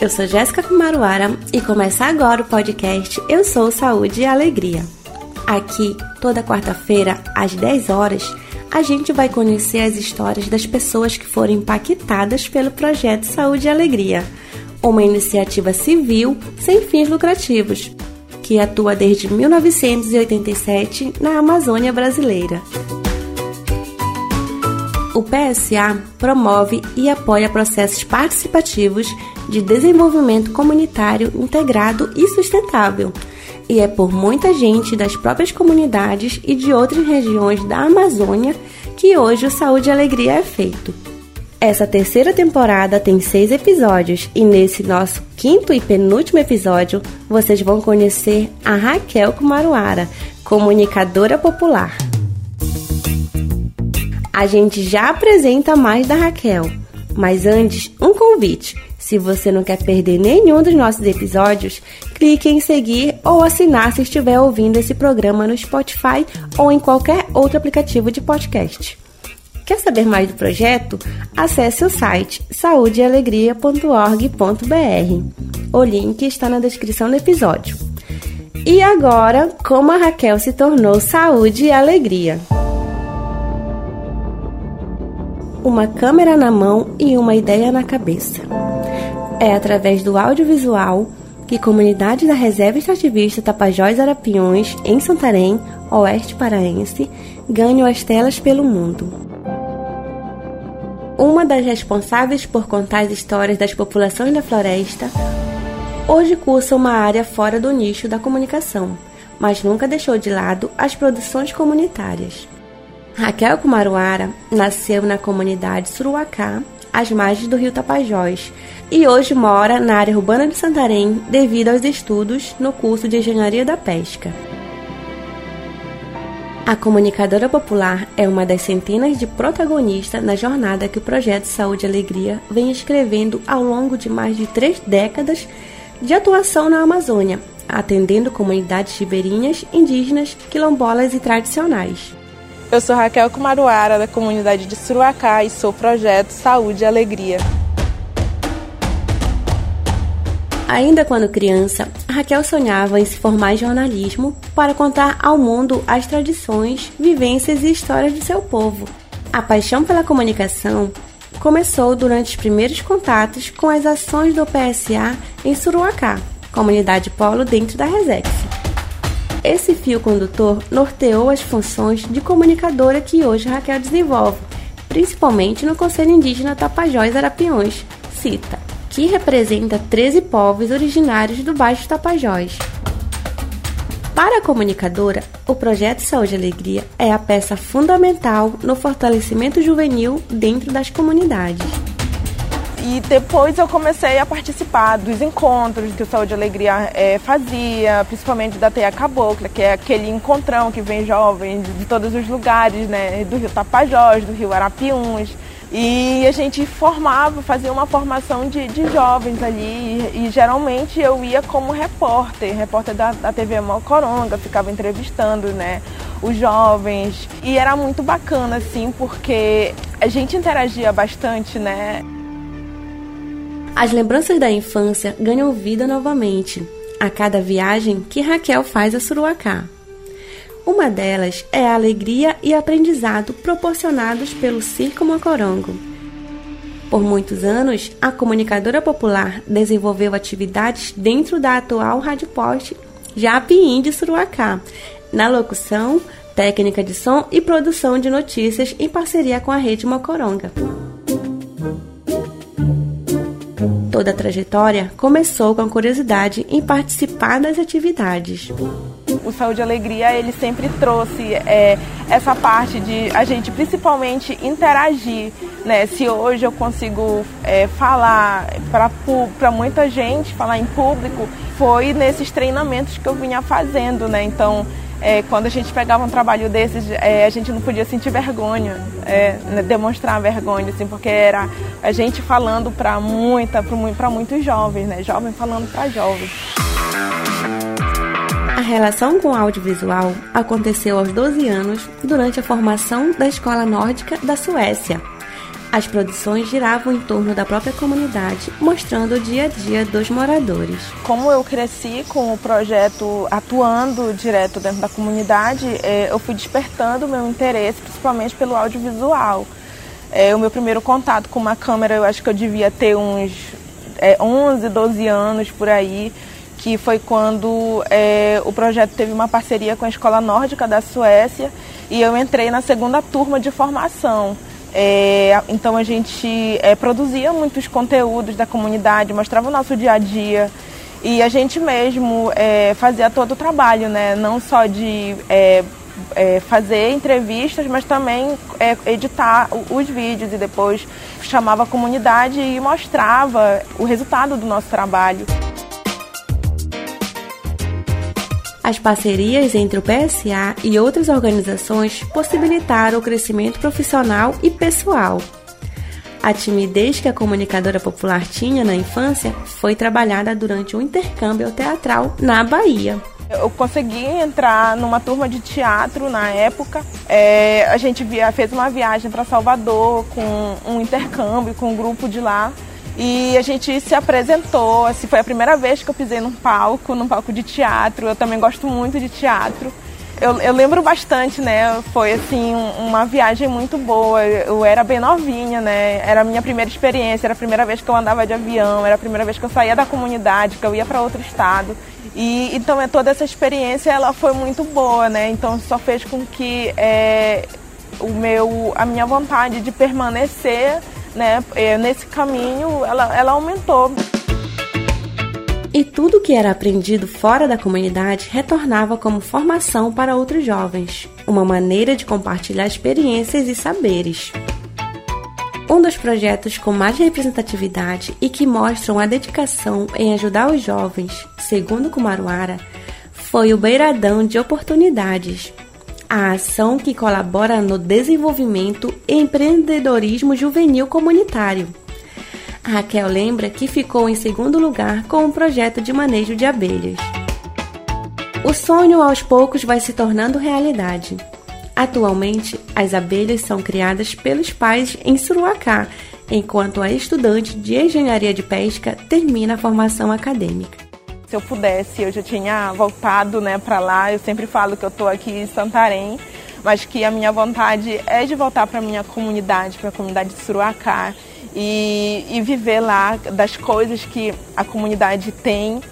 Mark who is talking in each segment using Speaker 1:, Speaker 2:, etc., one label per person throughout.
Speaker 1: Eu sou Jéssica Kumaruara e começa agora o podcast Eu Sou Saúde e Alegria. Aqui, toda quarta-feira, às 10 horas, a gente vai conhecer as histórias das pessoas que foram impactadas pelo projeto Saúde e Alegria, uma iniciativa civil sem fins lucrativos, que atua desde 1987 na Amazônia brasileira. O PSA promove e apoia processos participativos de desenvolvimento comunitário integrado e sustentável. E é por muita gente das próprias comunidades e de outras regiões da Amazônia que hoje o Saúde e Alegria é feito. Essa terceira temporada tem seis episódios e nesse nosso quinto e penúltimo episódio vocês vão conhecer a Raquel Kumaruara, comunicadora popular. A gente já apresenta mais da Raquel, mas antes, um convite. Se você não quer perder nenhum dos nossos episódios, clique em seguir ou assinar se estiver ouvindo esse programa no Spotify ou em qualquer outro aplicativo de podcast. Quer saber mais do projeto? Acesse o site saudealegria.org.br. O link está na descrição do episódio. E agora, como a Raquel se tornou saúde e alegria uma câmera na mão e uma ideia na cabeça. É através do audiovisual que comunidade da Reserva Extrativista Tapajós Arapiões, em Santarém, oeste paraense, ganham as telas pelo mundo. Uma das responsáveis por contar as histórias das populações da floresta, hoje cursa uma área fora do nicho da comunicação, mas nunca deixou de lado as produções comunitárias. Raquel Kumaruara nasceu na comunidade Suruacá, às margens do rio Tapajós, e hoje mora na área urbana de Santarém devido aos estudos no curso de Engenharia da Pesca. A comunicadora popular é uma das centenas de protagonistas na jornada que o projeto Saúde e Alegria vem escrevendo ao longo de mais de três décadas de atuação na Amazônia, atendendo comunidades ribeirinhas, indígenas, quilombolas e tradicionais.
Speaker 2: Eu sou Raquel Kumaruara, da comunidade de Suruacá e sou projeto Saúde e Alegria.
Speaker 1: Ainda quando criança, Raquel sonhava em se formar em jornalismo para contar ao mundo as tradições, vivências e histórias de seu povo. A paixão pela comunicação começou durante os primeiros contatos com as ações do PSA em Suruacá, comunidade polo dentro da Resex. Esse fio condutor norteou as funções de comunicadora que hoje Raquel desenvolve, principalmente no Conselho Indígena Tapajós Arapiões, CITA, que representa 13 povos originários do Baixo Tapajós. Para a comunicadora, o projeto Saúde e Alegria é a peça fundamental no fortalecimento juvenil dentro das comunidades.
Speaker 2: E depois eu comecei a participar dos encontros que o Saúde e Alegria é, fazia, principalmente da Teia Cabocla, que é aquele encontrão que vem jovens de todos os lugares, né? Do Rio Tapajós, do Rio Arapiuns. E a gente formava, fazia uma formação de, de jovens ali. E, e, geralmente eu ia como repórter, repórter da, da TV Malcoronga, ficava entrevistando né, os jovens. E era muito bacana, assim, porque a gente interagia bastante, né?
Speaker 1: As lembranças da infância ganham vida novamente a cada viagem que Raquel faz a Suruacá. Uma delas é a alegria e aprendizado proporcionados pelo Circo Mocorongo. Por muitos anos, a comunicadora popular desenvolveu atividades dentro da atual Rádio Poste Japim de Suruacá, na locução, técnica de som e produção de notícias em parceria com a Rede Mocoronga. Toda a trajetória começou com a curiosidade em participar das atividades.
Speaker 2: O Saúde Alegria ele sempre trouxe é, essa parte de a gente principalmente interagir. Né? Se hoje eu consigo é, falar para muita gente, falar em público, foi nesses treinamentos que eu vinha fazendo. Né? Então, é, quando a gente pegava um trabalho desses, é, a gente não podia sentir vergonha, é, né, demonstrar vergonha, assim, porque era a gente falando para muita, para muitos jovens, né? Jovem falando para jovens.
Speaker 1: A relação com o audiovisual aconteceu aos 12 anos durante a formação da Escola Nórdica da Suécia. As produções giravam em torno da própria comunidade, mostrando o dia a dia dos moradores.
Speaker 2: Como eu cresci com o projeto atuando direto dentro da comunidade, é, eu fui despertando o meu interesse, principalmente pelo audiovisual. É, o meu primeiro contato com uma câmera, eu acho que eu devia ter uns é, 11, 12 anos por aí, que foi quando é, o projeto teve uma parceria com a Escola Nórdica da Suécia e eu entrei na segunda turma de formação. É, então a gente é, produzia muitos conteúdos da comunidade, mostrava o nosso dia a dia e a gente mesmo é, fazia todo o trabalho, né? não só de é, é, fazer entrevistas, mas também é, editar os vídeos e depois chamava a comunidade e mostrava o resultado do nosso trabalho.
Speaker 1: As parcerias entre o PSA e outras organizações possibilitaram o crescimento profissional e pessoal. A timidez que a comunicadora popular tinha na infância foi trabalhada durante um intercâmbio teatral na Bahia.
Speaker 2: Eu consegui entrar numa turma de teatro na época. É, a gente via, fez uma viagem para Salvador com um intercâmbio com um grupo de lá. E a gente se apresentou, assim, foi a primeira vez que eu pisei num palco, num palco de teatro. Eu também gosto muito de teatro. Eu, eu lembro bastante, né? Foi assim uma viagem muito boa. Eu era bem novinha, né? Era a minha primeira experiência, era a primeira vez que eu andava de avião, era a primeira vez que eu saía da comunidade, que eu ia para outro estado. E então é toda essa experiência ela foi muito boa, né? Então só fez com que é, o meu, a minha vontade de permanecer né, é, nesse caminho, ela, ela aumentou.
Speaker 1: E tudo que era aprendido fora da comunidade retornava como formação para outros jovens, uma maneira de compartilhar experiências e saberes. Um dos projetos com mais representatividade e que mostram a dedicação em ajudar os jovens, segundo Kumaruara, foi o Beiradão de Oportunidades, a ação que colabora no desenvolvimento e empreendedorismo juvenil comunitário. A Raquel lembra que ficou em segundo lugar com o projeto de manejo de abelhas. O sonho aos poucos vai se tornando realidade. Atualmente, as abelhas são criadas pelos pais em Suruacá, enquanto a estudante de engenharia de pesca termina a formação acadêmica
Speaker 2: se eu pudesse, eu já tinha voltado né, para lá. Eu sempre falo que eu estou aqui em Santarém, mas que a minha vontade é de voltar para minha comunidade, para a comunidade de Suruacá, e, e viver lá das coisas que a comunidade tem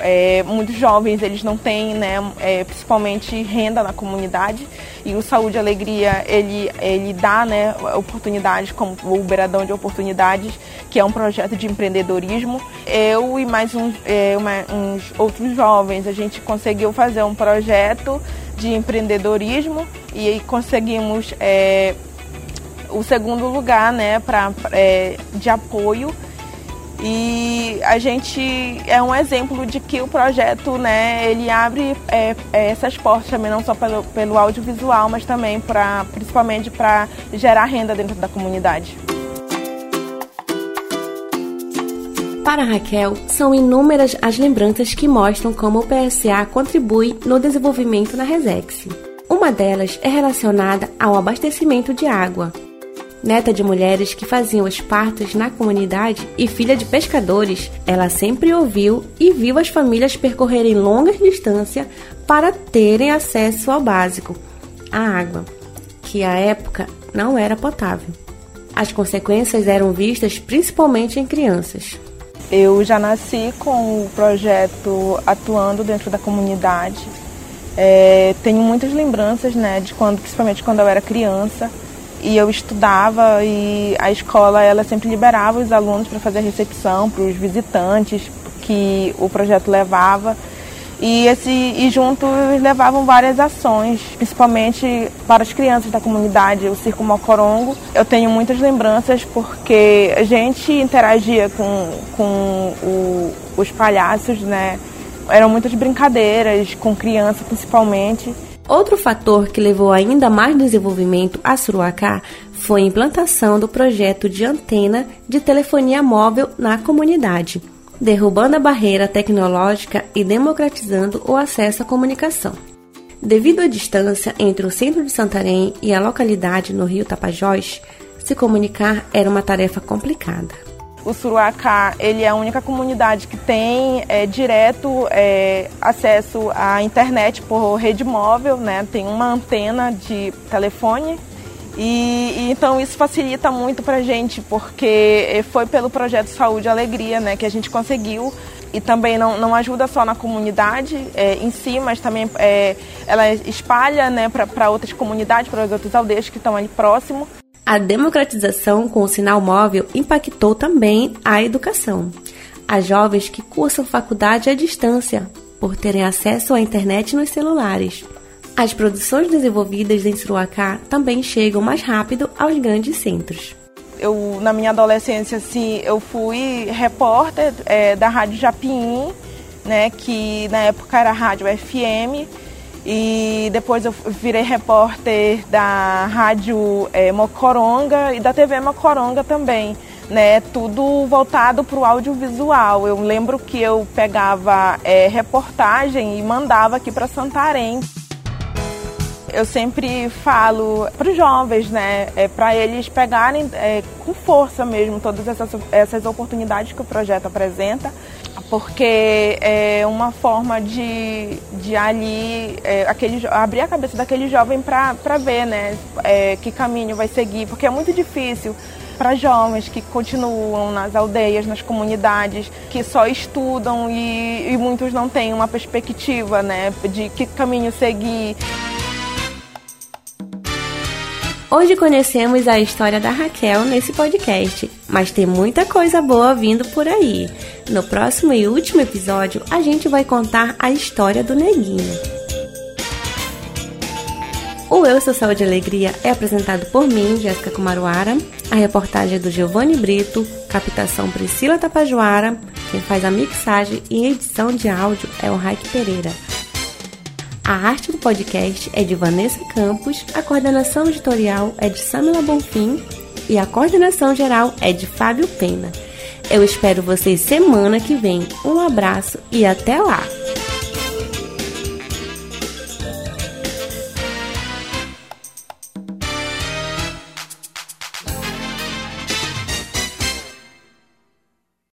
Speaker 2: é, muitos jovens eles não têm, né, é, principalmente renda na comunidade e o Saúde e Alegria ele, ele dá né, oportunidades como o Beradão de Oportunidades, que é um projeto de empreendedorismo. Eu e mais uns, é, uma, uns outros jovens, a gente conseguiu fazer um projeto de empreendedorismo e conseguimos é, o segundo lugar né, pra, é, de apoio e a gente é um exemplo de que o projeto, né, ele abre é, é, essas portas também não só pelo, pelo audiovisual, mas também para, principalmente para gerar renda dentro da comunidade.
Speaker 1: Para Raquel, são inúmeras as lembranças que mostram como o PSA contribui no desenvolvimento na Resex. Uma delas é relacionada ao abastecimento de água, Neta de mulheres que faziam os partos na comunidade e filha de pescadores, ela sempre ouviu e viu as famílias percorrerem longas distâncias para terem acesso ao básico, a água, que à época não era potável. As consequências eram vistas principalmente em crianças.
Speaker 2: Eu já nasci com o projeto atuando dentro da comunidade. É, tenho muitas lembranças, né, de quando, principalmente quando eu era criança e eu estudava e a escola ela sempre liberava os alunos para fazer a recepção para os visitantes que o projeto levava e esse e junto levavam várias ações, principalmente para as crianças da comunidade, o Circo Mocorongo. Eu tenho muitas lembranças porque a gente interagia com, com o, os palhaços, né? Eram muitas brincadeiras com criança principalmente.
Speaker 1: Outro fator que levou ainda mais desenvolvimento a Suruacá foi a implantação do projeto de antena de telefonia móvel na comunidade, derrubando a barreira tecnológica e democratizando o acesso à comunicação. Devido à distância entre o centro de Santarém e a localidade no rio Tapajós, Se comunicar era uma tarefa complicada.
Speaker 2: O Suruacá, ele é a única comunidade que tem é, direto é, acesso à internet por rede móvel, né? Tem uma antena de telefone e, e, então isso facilita muito para a gente, porque foi pelo projeto Saúde e Alegria né, que a gente conseguiu. E também não, não ajuda só na comunidade é, em si, mas também é, ela espalha né, para outras comunidades, para as outras aldeias que estão ali próximo.
Speaker 1: A democratização com o sinal móvel impactou também a educação. As jovens que cursam faculdade à distância, por terem acesso à internet nos celulares. As produções desenvolvidas em Suruacá também chegam mais rápido aos grandes centros.
Speaker 2: Eu, na minha adolescência, assim, eu fui repórter é, da Rádio Japim, né, que na época era Rádio FM, e depois eu virei repórter da Rádio é, Mocoronga e da TV Mocoronga também, né, tudo voltado para o audiovisual. Eu lembro que eu pegava é, reportagem e mandava aqui para Santarém. Eu sempre falo para os jovens, né, é, para eles pegarem é, com força mesmo todas essas, essas oportunidades que o projeto apresenta, porque é uma forma de, de ali é, aquele, abrir a cabeça daquele jovem para ver né, é, que caminho vai seguir, porque é muito difícil para jovens que continuam nas aldeias, nas comunidades, que só estudam e, e muitos não têm uma perspectiva né, de que caminho seguir.
Speaker 1: Hoje conhecemos a história da Raquel nesse podcast, mas tem muita coisa boa vindo por aí. No próximo e último episódio, a gente vai contar a história do Neguinho. O Eu Sou Saúde e Alegria é apresentado por mim, Jéssica Kumaruara. A reportagem é do Giovanni Brito, captação Priscila Tapajoara. Quem faz a mixagem e edição de áudio é o Raik Pereira. A arte do podcast é de Vanessa Campos, a coordenação editorial é de Samila Bonfim e a coordenação geral é de Fábio Pena. Eu espero vocês semana que vem. Um abraço e até lá!